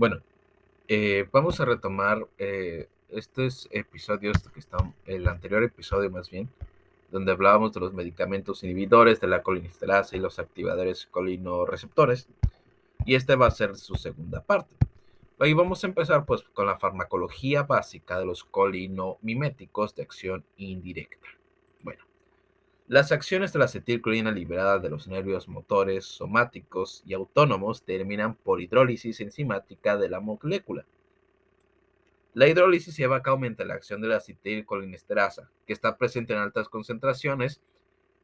Bueno, eh, vamos a retomar eh, estos episodios que están, el anterior episodio más bien, donde hablábamos de los medicamentos inhibidores de la colinesterasa y los activadores colinorreceptores. Y esta va a ser su segunda parte. Ahí vamos a empezar pues con la farmacología básica de los colinomiméticos de acción indirecta. Las acciones de la acetilcolina liberada de los nervios motores, somáticos y autónomos terminan por hidrólisis enzimática de la molécula. La hidrólisis lleva a cabo la acción de la acetilcolinesterasa, que está presente en altas concentraciones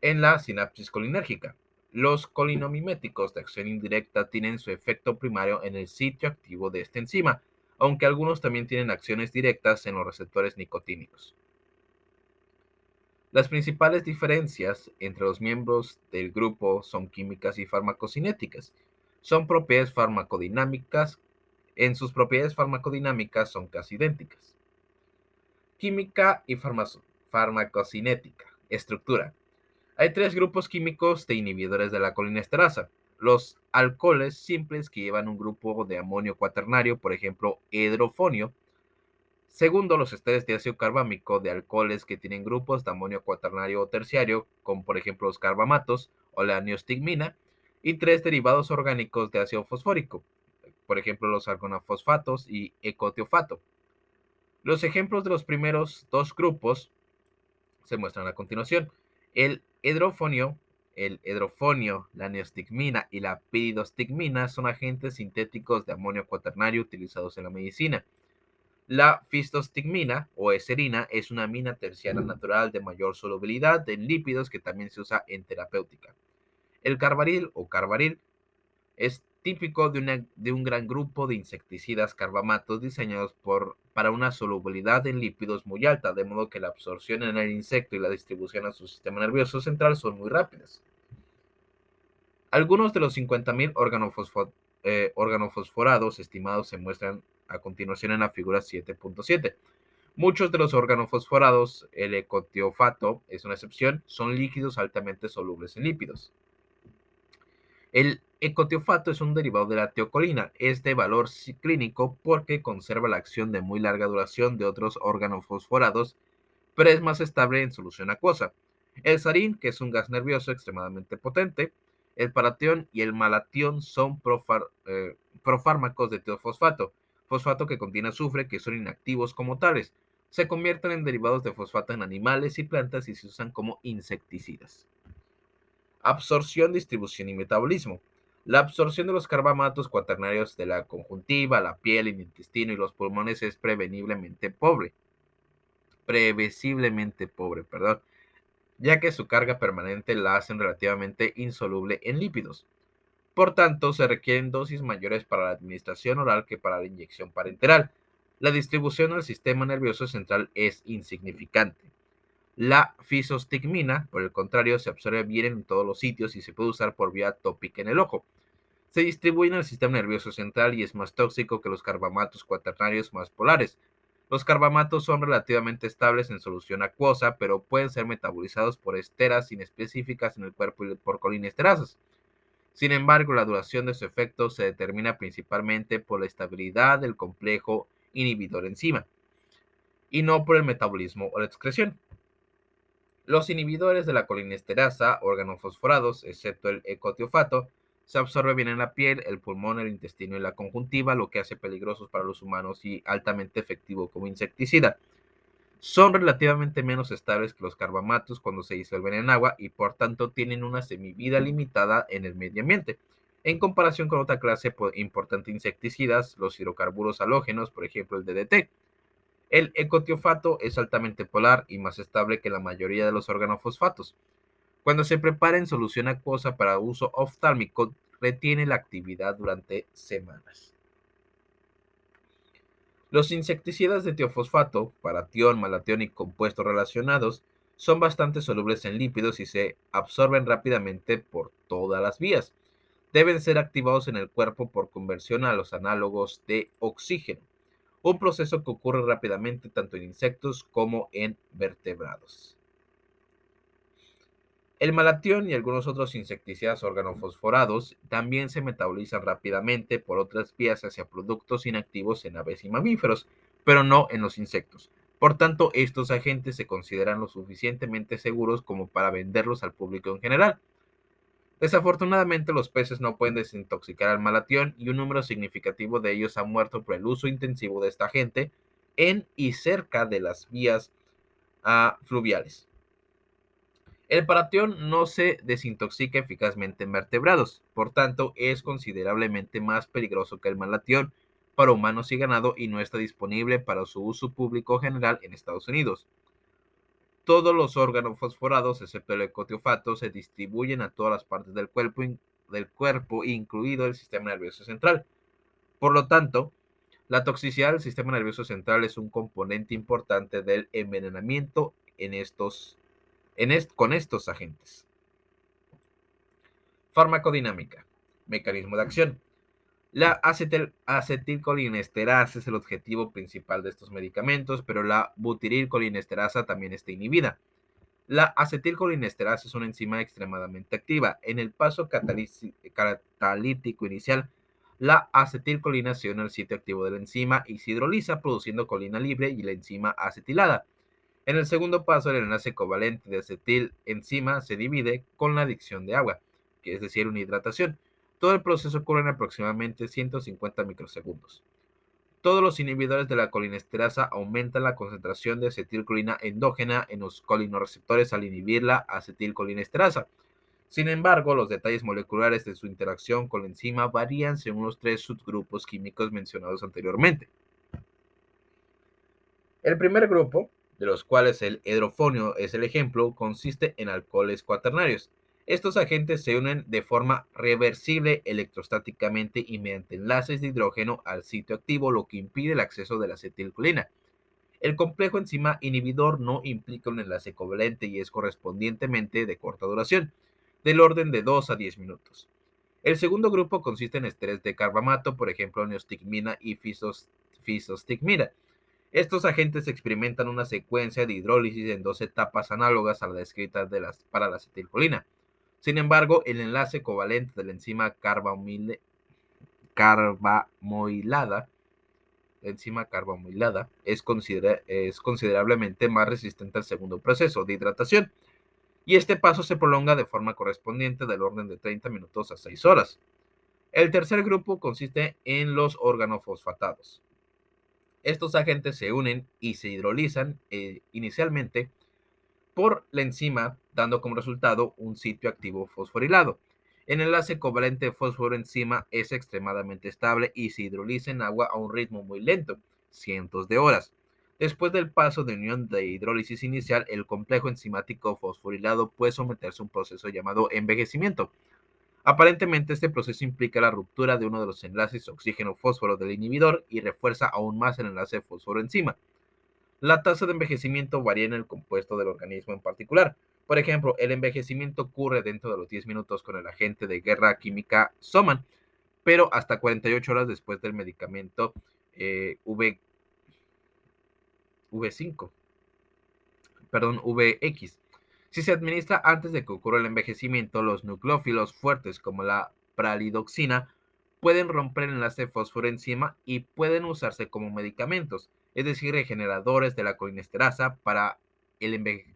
en la sinapsis colinérgica. Los colinomiméticos de acción indirecta tienen su efecto primario en el sitio activo de esta enzima, aunque algunos también tienen acciones directas en los receptores nicotínicos. Las principales diferencias entre los miembros del grupo son químicas y farmacocinéticas. Son propiedades farmacodinámicas en sus propiedades farmacodinámicas son casi idénticas. Química y farmacocinética. Estructura. Hay tres grupos químicos de inhibidores de la colinesterasa. Los alcoholes simples que llevan un grupo de amonio cuaternario, por ejemplo, hidrofonio. Segundo, los esteres de ácido carbámico de alcoholes que tienen grupos de amonio cuaternario o terciario, como por ejemplo los carbamatos o la neostigmina. Y tres, derivados orgánicos de ácido fosfórico, por ejemplo los argonafosfatos y ecotiofato. Los ejemplos de los primeros dos grupos se muestran a continuación. El hidrofonio, el hidrofonio, la neostigmina y la piridostigmina son agentes sintéticos de amonio cuaternario utilizados en la medicina. La fistostigmina o eserina es una amina terciaria natural de mayor solubilidad en lípidos que también se usa en terapéutica. El carbaril o carbaril es típico de, de, un gran grupo de insecticidas carbamatos diseñados por, para una solubilidad en lípidos muy alta, de modo que la absorción en el insecto y la distribución a su sistema nervioso central son muy rápidas. Algunos de los 50.000 eh, organofosforados estimados se muestran a continuación en la figura 7.7. Muchos de los organofosforados, el ecotiofato es una excepción, son líquidos altamente solubles en lípidos. El ecotiofato es un derivado de la teocolina. Es de valor clínico porque conserva la acción de muy larga duración de otros órganos fosforados, pero es más estable en solución acuosa. El sarín, que es un gas nervioso extremadamente potente, el paratión y el malatión son eh, profármacos de teofosfato, fosfato que contiene azufre, que son inactivos como tales. Se convierten en derivados de fosfato en animales y plantas y se usan como insecticidas. Absorción, distribución y metabolismo. La absorción de los carbamatos cuaternarios de la conjuntiva, la piel, el intestino y los pulmones es preveniblemente pobre. Previsiblemente pobre, perdón, ya que su carga permanente la hacen relativamente insoluble en lípidos. Por tanto, se requieren dosis mayores para la administración oral que para la inyección parenteral. La distribución al sistema nervioso central es insignificante. La fisostigmina, por el contrario, se absorbe bien en todos los sitios y se puede usar por vía tópica en el ojo. Se distribuye en el sistema nervioso central y es más tóxico que los carbamatos cuaternarios más polares. Los carbamatos son relativamente estables en solución acuosa, pero pueden ser metabolizados por esteras inespecíficas en el cuerpo y por colinesterasas. Sin embargo, la duración de su efecto se determina principalmente por la estabilidad del complejo inhibidor enzima y no por el metabolismo o la excreción. Los inhibidores de la colinesterasa, órganos fosforados, excepto el ecotiofato, se absorbe bien en la piel, el pulmón, el intestino y la conjuntiva, lo que hace peligrosos para los humanos y altamente efectivo como insecticida. Son relativamente menos estables que los carbamatos cuando se disuelven en agua y por tanto tienen una semivida limitada en el medio ambiente. En comparación con otra clase importante de insecticidas, los hidrocarburos halógenos, por ejemplo el DDT, el ecotiofato es altamente polar y más estable que la mayoría de los organofosfatos. Cuando se prepara en solución acuosa para uso oftálmico, retiene la actividad durante semanas. Los insecticidas de tiofosfato, paratión, malatión y compuestos relacionados, son bastante solubles en lípidos y se absorben rápidamente por todas las vías. Deben ser activados en el cuerpo por conversión a los análogos de oxígeno un proceso que ocurre rápidamente tanto en insectos como en vertebrados. El malatión y algunos otros insecticidas organofosforados también se metabolizan rápidamente por otras vías hacia productos inactivos en aves y mamíferos, pero no en los insectos. Por tanto, estos agentes se consideran lo suficientemente seguros como para venderlos al público en general. Desafortunadamente, los peces no pueden desintoxicar al malatión y un número significativo de ellos ha muerto por el uso intensivo de esta agente en y cerca de las vías uh, fluviales. El paratión no se desintoxica eficazmente en vertebrados, por tanto es considerablemente más peligroso que el malatión para humanos y ganado y no está disponible para su uso público general en Estados Unidos. Todos los órganos fosforados, excepto el ecotiofato, se distribuyen a todas las partes del cuerpo, del cuerpo, incluido el sistema nervioso central. Por lo tanto, la toxicidad del sistema nervioso central es un componente importante del envenenamiento en estos con estos agentes. Farmacodinámica. Mecanismo de acción. La acetil acetilcolinesterasa es el objetivo principal de estos medicamentos, pero la butirilcolinesterasa también está inhibida. La acetilcolinesterasa es una enzima extremadamente activa. En el paso catalítico inicial, la acetilcolina se une al sitio activo de la enzima y se hidroliza produciendo colina libre y la enzima acetilada. En el segundo paso, el enlace covalente de acetil enzima se divide con la adicción de agua, que es decir, una hidratación. Todo el proceso ocurre en aproximadamente 150 microsegundos. Todos los inhibidores de la colinesterasa aumentan la concentración de acetilcolina endógena en los colinorreceptores al inhibir la acetilcolinesterasa. Sin embargo, los detalles moleculares de su interacción con la enzima varían según los tres subgrupos químicos mencionados anteriormente. El primer grupo de los cuales el hidrofonio es el ejemplo, consiste en alcoholes cuaternarios. Estos agentes se unen de forma reversible electrostáticamente y mediante enlaces de hidrógeno al sitio activo, lo que impide el acceso de la acetilcolina. El complejo enzima inhibidor no implica un enlace covalente y es correspondientemente de corta duración, del orden de 2 a 10 minutos. El segundo grupo consiste en esteres de carbamato, por ejemplo, neostigmina y fisostigmina, estos agentes experimentan una secuencia de hidrólisis en dos etapas análogas a la descrita para la acetilcolina. Sin embargo, el enlace covalente de la enzima carbamoilada, es considerablemente más resistente al segundo proceso de hidratación, y este paso se prolonga de forma correspondiente del orden de 30 minutos a 6 horas. El tercer grupo consiste en los organofosfatados. Estos agentes se unen y se hidrolizan eh, inicialmente por la enzima, dando como resultado un sitio activo fosforilado. El enlace covalente fósforo-enzima es extremadamente estable y se hidroliza en agua a un ritmo muy lento, cientos de horas. Después del paso de unión de hidrólisis inicial, el complejo enzimático fosforilado puede someterse a un proceso llamado envejecimiento, Aparentemente este proceso implica la ruptura de uno de los enlaces oxígeno-fósforo del inhibidor y refuerza aún más el enlace fósforo-enzima. La tasa de envejecimiento varía en el compuesto del organismo en particular. Por ejemplo, el envejecimiento ocurre dentro de los 10 minutos con el agente de guerra química Soman, pero hasta 48 horas después del medicamento eh, v, V5, perdón, VX. Si se administra antes de que ocurra el envejecimiento, los nucleófilos fuertes como la pralidoxina pueden romper el enlace fósforo-enzima y pueden usarse como medicamentos, es decir, regeneradores de la colinesterasa para el,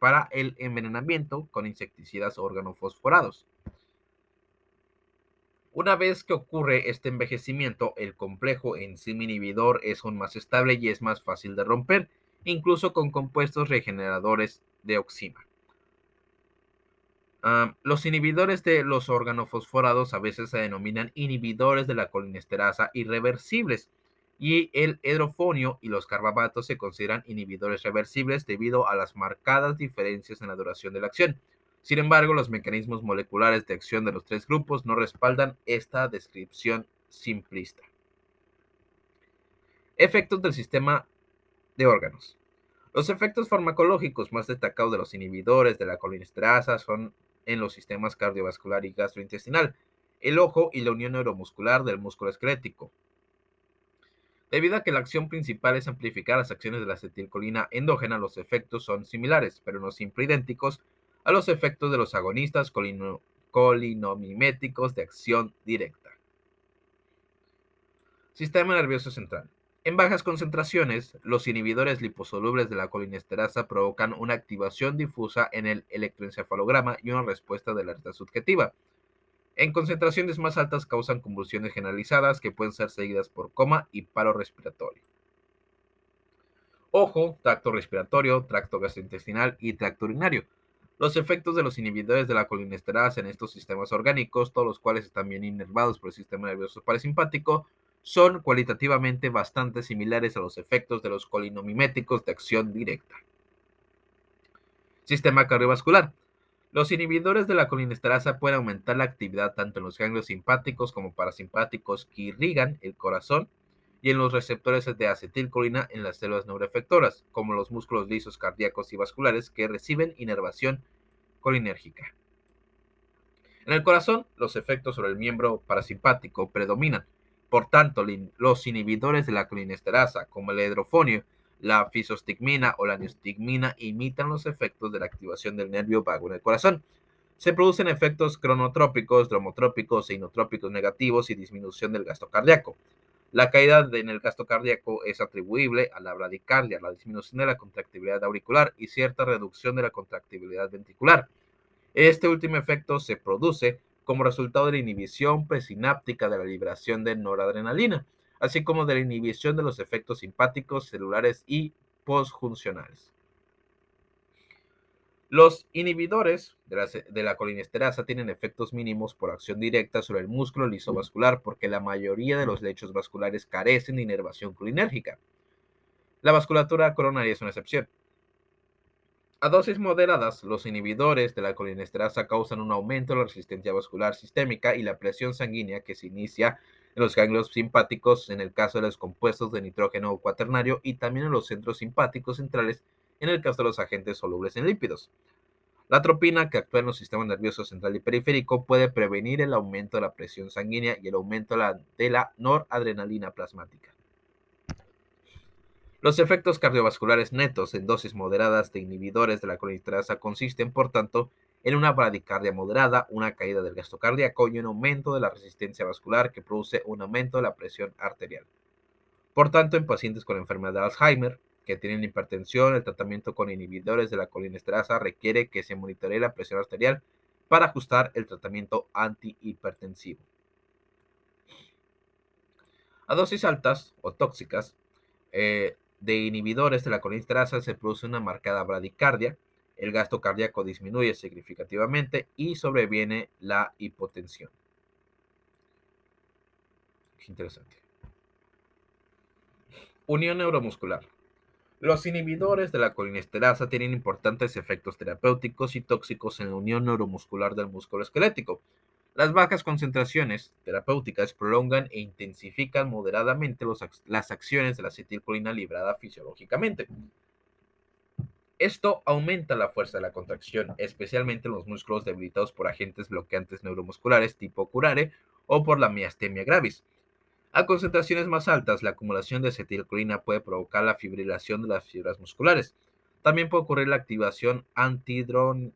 para el envenenamiento con insecticidas organofosforados. Una vez que ocurre este envejecimiento, el complejo enzima inhibidor es aún más estable y es más fácil de romper, incluso con compuestos regeneradores de oxima los inhibidores de los organofosforados a veces se denominan inhibidores de la colinesterasa irreversibles y el hidrofonio y los carbamatos se consideran inhibidores reversibles debido a las marcadas diferencias en la duración de la acción. Sin embargo, los mecanismos moleculares de acción de los tres grupos no respaldan esta descripción simplista. Efectos del sistema de órganos. Los efectos farmacológicos más destacados de los inhibidores de la colinesterasa son en los sistemas cardiovascular y gastrointestinal, el ojo y la unión neuromuscular del músculo esquelético. Debido a que la acción principal es amplificar las acciones de la acetilcolina endógena, los efectos son similares, pero no siempre idénticos, a los efectos de los agonistas colinomiméticos de acción directa. Sistema nervioso central. En bajas concentraciones, los inhibidores liposolubles de la colinesterasa provocan una activación difusa en el electroencefalograma y una respuesta de alerta subjetiva. En concentraciones más altas causan convulsiones generalizadas que pueden ser seguidas por coma y paro respiratorio. Ojo, tracto respiratorio, tracto gastrointestinal y tracto urinario. Los efectos de los inhibidores de la colinesterasa en estos sistemas orgánicos, todos los cuales están bien inervados por el sistema nervioso parasimpático, son cualitativamente bastante similares a los efectos de los colinomiméticos de acción directa. Sistema cardiovascular. Los inhibidores de la colinesterasa pueden aumentar la actividad tanto en los ganglios simpáticos como parasimpáticos que irrigan el corazón y en los receptores de acetilcolina en las células neuroefectoras, como los músculos lisos cardíacos y vasculares que reciben inervación colinérgica. En el corazón, los efectos sobre el miembro parasimpático predominan, por tanto, los inhibidores de la colinesterasa, como el hidrofonio, la fisostigmina o la neostigmina, imitan los efectos de la activación del nervio vago en el corazón. Se producen efectos cronotrópicos, dromotrópicos e inotrópicos negativos y disminución del gasto cardíaco. La caída en el gasto cardíaco es atribuible a la bradicardia, la disminución de la contractibilidad auricular y cierta reducción de la contractibilidad ventricular. Este último efecto se produce como resultado de la inhibición presináptica de la liberación de noradrenalina, así como de la inhibición de los efectos simpáticos, celulares y posjuncionales. Los inhibidores de la, colinesterasa tienen efectos mínimos por acción directa sobre el músculo lisovascular porque la mayoría de los lechos vasculares carecen de inervación colinérgica. La vasculatura coronaria es una excepción. A dosis moderadas, los inhibidores de la colinesterasa causan un aumento de la resistencia vascular sistémica y la presión sanguínea que se inicia en los ganglios simpáticos en el caso de los compuestos de nitrógeno cuaternario y también en los centros simpáticos centrales en el caso de los agentes solubles en lípidos. La atropina, que actúa en los sistemas nerviosos central y periférico, puede prevenir el aumento de la presión sanguínea y el aumento de la noradrenalina plasmática. Los efectos cardiovasculares netos en dosis moderadas de inhibidores de la colinesterasa consisten, por tanto, en una bradicardia moderada, una caída del gasto cardíaco y un aumento de la resistencia vascular que produce un aumento de la presión arterial. Por tanto, en pacientes con enfermedad de Alzheimer, que tienen hipertensión, el tratamiento con inhibidores de la colinesterasa requiere que se monitoree la presión arterial para ajustar el tratamiento antihipertensivo. A dosis altas o tóxicas, eh, de inhibidores de la colinesterasa se produce una marcada bradicardia, el gasto cardíaco disminuye significativamente y sobreviene la hipotensión. Interesante. Unión neuromuscular. Los inhibidores de la colinesterasa tienen importantes efectos terapéuticos y tóxicos en la unión neuromuscular del músculo esquelético, las bajas concentraciones terapéuticas prolongan e intensifican moderadamente las acciones de la acetilcolina librada fisiológicamente. Esto aumenta la fuerza de la contracción, especialmente en los músculos debilitados por agentes bloqueantes neuromusculares tipo curare o por la miastemia gravis. A concentraciones más altas, la acumulación de acetilcolina puede provocar la fibrilación de las fibras musculares. También puede ocurrir la activación antidron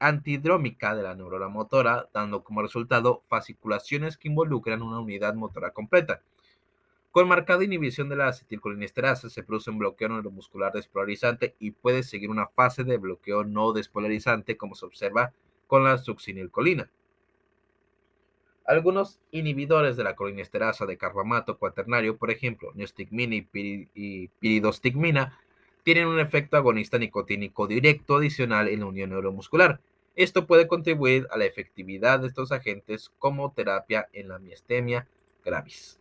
antidrómica de la neurona motora, dando como resultado fasciculaciones que involucran una unidad motora completa. Con marcada inhibición de la acetilcolinesterasa se produce un bloqueo neuromuscular despolarizante y puede seguir una fase de bloqueo no despolarizante como se observa con la succinilcolina. Algunos inhibidores de la colinesterasa de carbamato cuaternario, por ejemplo, neostigmina y piridostigmina, tienen un efecto agonista nicotínico directo adicional en la unión neuromuscular. Esto puede contribuir a la efectividad de estos agentes como terapia en la miastemia gravis.